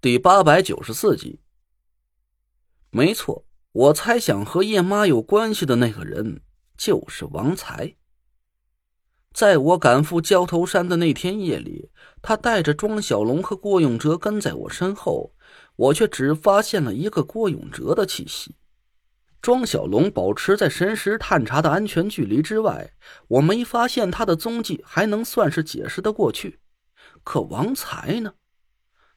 第八百九十四集。没错，我猜想和叶妈有关系的那个人就是王才。在我赶赴焦头山的那天夜里，他带着庄小龙和郭永哲跟在我身后，我却只发现了一个郭永哲的气息。庄小龙保持在神识探查的安全距离之外，我没发现他的踪迹，还能算是解释得过去。可王才呢？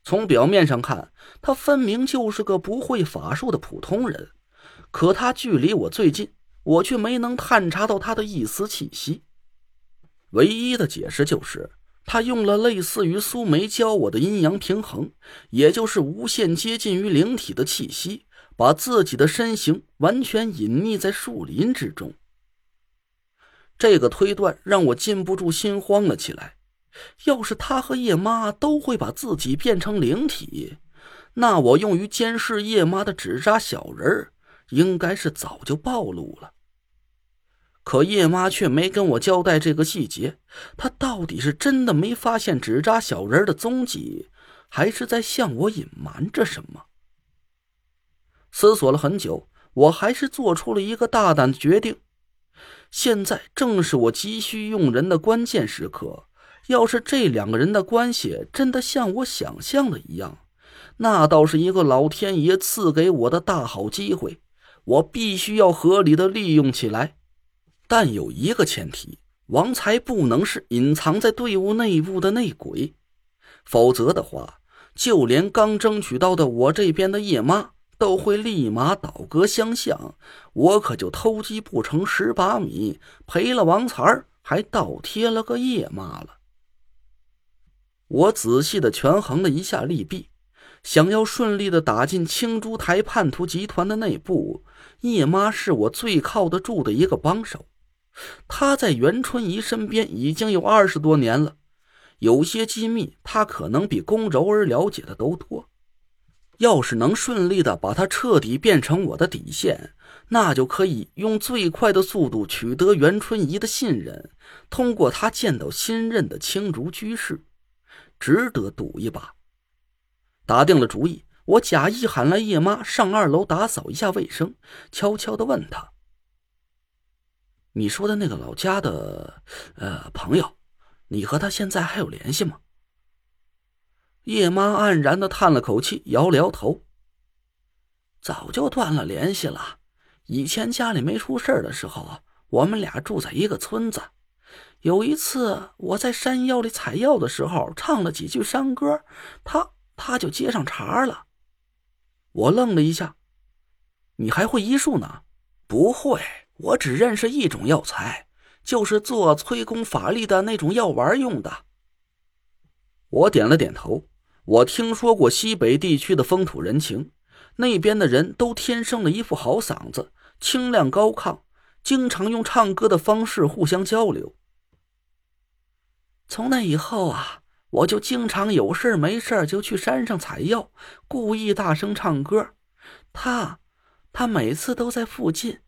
从表面上看，他分明就是个不会法术的普通人，可他距离我最近，我却没能探查到他的一丝气息。唯一的解释就是，他用了类似于苏梅教我的阴阳平衡，也就是无限接近于灵体的气息，把自己的身形完全隐匿在树林之中。这个推断让我禁不住心慌了起来。要是他和叶妈都会把自己变成灵体，那我用于监视叶妈的纸扎小人应该是早就暴露了。可叶妈却没跟我交代这个细节，她到底是真的没发现纸扎小人的踪迹，还是在向我隐瞒着什么？思索了很久，我还是做出了一个大胆的决定。现在正是我急需用人的关键时刻。要是这两个人的关系真的像我想象的一样，那倒是一个老天爷赐给我的大好机会，我必须要合理的利用起来。但有一个前提，王才不能是隐藏在队伍内部的内鬼，否则的话，就连刚争取到的我这边的叶妈都会立马倒戈相向，我可就偷鸡不成蚀把米，赔了王才还倒贴了个叶妈了。我仔细的权衡了一下利弊，想要顺利的打进青珠台叛徒集团的内部，叶妈是我最靠得住的一个帮手。她在袁春怡身边已经有二十多年了，有些机密她可能比宫柔儿了解的都多。要是能顺利的把她彻底变成我的底线，那就可以用最快的速度取得袁春怡的信任，通过她见到新任的青竹居士。值得赌一把。打定了主意，我假意喊来叶妈上二楼打扫一下卫生，悄悄的问她：“你说的那个老家的，呃，朋友，你和他现在还有联系吗？”叶妈黯然的叹了口气，摇了摇头：“早就断了联系了。以前家里没出事的时候，我们俩住在一个村子。”有一次，我在山腰里采药的时候，唱了几句山歌，他他就接上茬了。我愣了一下，你还会医术呢？不会，我只认识一种药材，就是做催功法力的那种药丸用的。我点了点头。我听说过西北地区的风土人情，那边的人都天生了一副好嗓子，清亮高亢，经常用唱歌的方式互相交流。从那以后啊，我就经常有事没事就去山上采药，故意大声唱歌。他，他每次都在附近。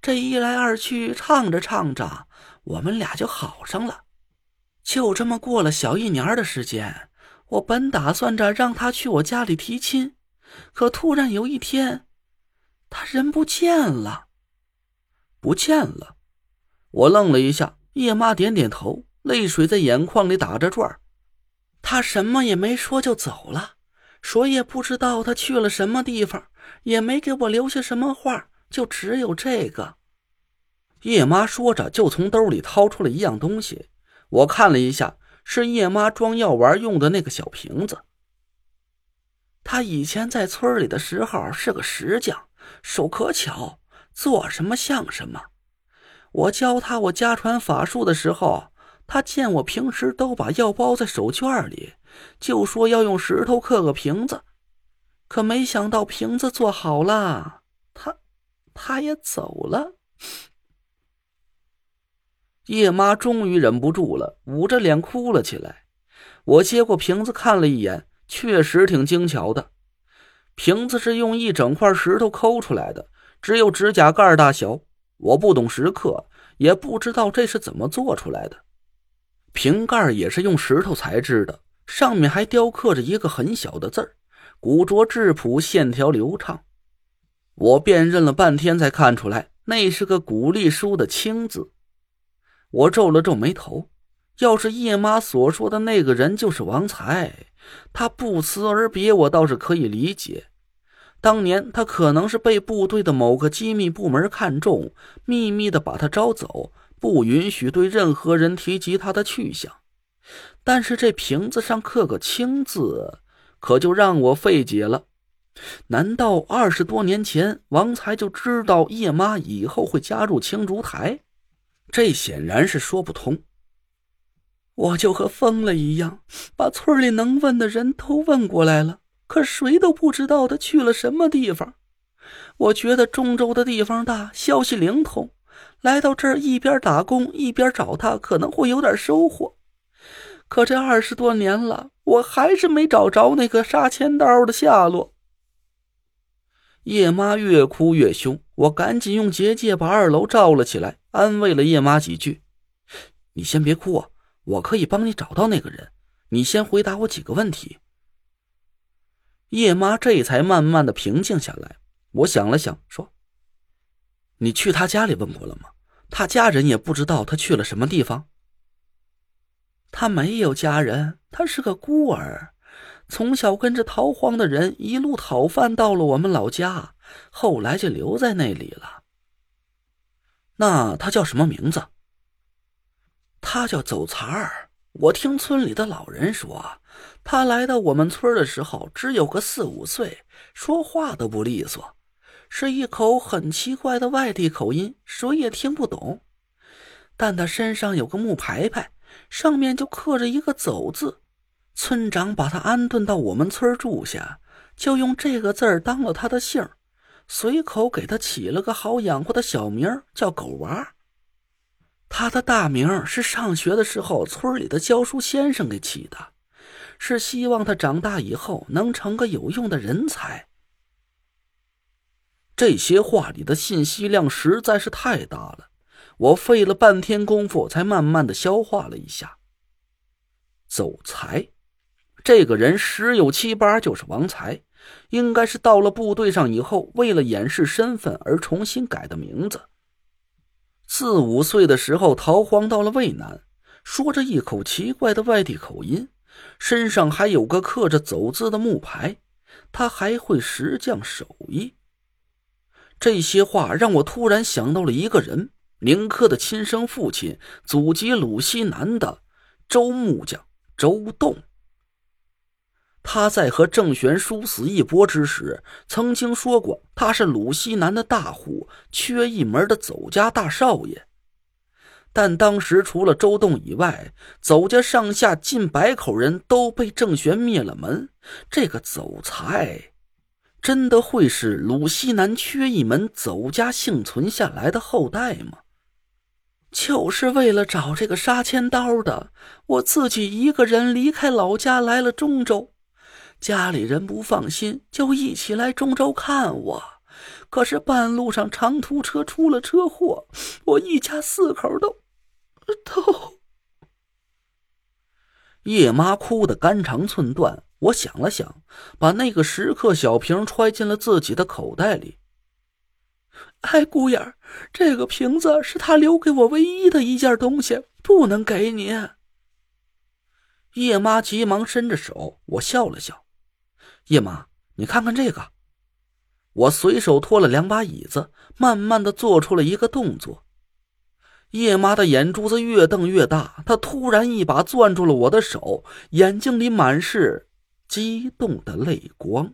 这一来二去，唱着唱着，我们俩就好上了。就这么过了小一年的时间，我本打算着让他去我家里提亲，可突然有一天，他人不见了。不见了，我愣了一下。叶妈点点头。泪水在眼眶里打着转他什么也没说就走了，谁也不知道他去了什么地方，也没给我留下什么话，就只有这个。叶妈说着，就从兜里掏出了一样东西，我看了一下，是叶妈装药丸用的那个小瓶子。他以前在村里的时候是个石匠，手可巧，做什么像什么。我教他我家传法术的时候。他见我平时都把药包在手绢里，就说要用石头刻个瓶子，可没想到瓶子做好了，他他也走了。叶妈终于忍不住了，捂着脸哭了起来。我接过瓶子看了一眼，确实挺精巧的。瓶子是用一整块石头抠出来的，只有指甲盖大小。我不懂石刻，也不知道这是怎么做出来的。瓶盖也是用石头材质的，上面还雕刻着一个很小的字儿，古拙质朴，线条流畅。我辨认了半天，才看出来那是个古隶书的“清”字。我皱了皱眉头，要是叶妈所说的那个人就是王才，他不辞而别，我倒是可以理解。当年他可能是被部队的某个机密部门看中，秘密的把他招走，不允许对任何人提及他的去向。但是这瓶子上刻个“清”字，可就让我费解了。难道二十多年前王才就知道叶妈以后会加入青竹台？这显然是说不通。我就和疯了一样，把村里能问的人都问过来了。可谁都不知道他去了什么地方。我觉得中州的地方大，消息灵通，来到这儿一边打工一边找他，可能会有点收获。可这二十多年了，我还是没找着那个杀千刀的下落。叶妈越哭越凶，我赶紧用结界把二楼罩了起来，安慰了叶妈几句：“你先别哭啊，我可以帮你找到那个人。你先回答我几个问题。”叶妈这才慢慢的平静下来。我想了想，说：“你去他家里问过了吗？他家人也不知道他去了什么地方。他没有家人，他是个孤儿，从小跟着逃荒的人一路讨饭到了我们老家，后来就留在那里了。那他叫什么名字？他叫走财儿。我听村里的老人说。”他来到我们村的时候，只有个四五岁，说话都不利索，是一口很奇怪的外地口音，谁也听不懂。但他身上有个木牌牌，上面就刻着一个“走”字。村长把他安顿到我们村住下，就用这个字儿当了他的姓随口给他起了个好养活的小名，叫狗娃。他的大名是上学的时候村里的教书先生给起的。是希望他长大以后能成个有用的人才。这些话里的信息量实在是太大了，我费了半天功夫才慢慢的消化了一下。走财，这个人十有七八就是王才，应该是到了部队上以后，为了掩饰身份而重新改的名字。四五岁的时候逃荒到了渭南，说着一口奇怪的外地口音。身上还有个刻着“走”字的木牌，他还会石匠手艺。这些话让我突然想到了一个人——宁珂的亲生父亲，祖籍鲁西南的周木匠周栋。他在和郑玄殊死一搏之时，曾经说过他是鲁西南的大户，缺一门的走家大少爷。但当时除了周栋以外，邹家上下近百口人都被郑玄灭了门。这个邹才，真的会是鲁西南缺一门走家幸存下来的后代吗？就是为了找这个杀千刀的，我自己一个人离开老家来了中州。家里人不放心，就一起来中州看我。可是半路上长途车出了车祸，我一家四口都。都，叶妈哭得肝肠寸断。我想了想，把那个石刻小瓶揣进了自己的口袋里。哎，姑爷，这个瓶子是他留给我唯一的一件东西，不能给你。叶妈急忙伸着手，我笑了笑。叶妈，你看看这个。我随手拖了两把椅子，慢慢的做出了一个动作。叶妈的眼珠子越瞪越大，她突然一把攥住了我的手，眼睛里满是激动的泪光。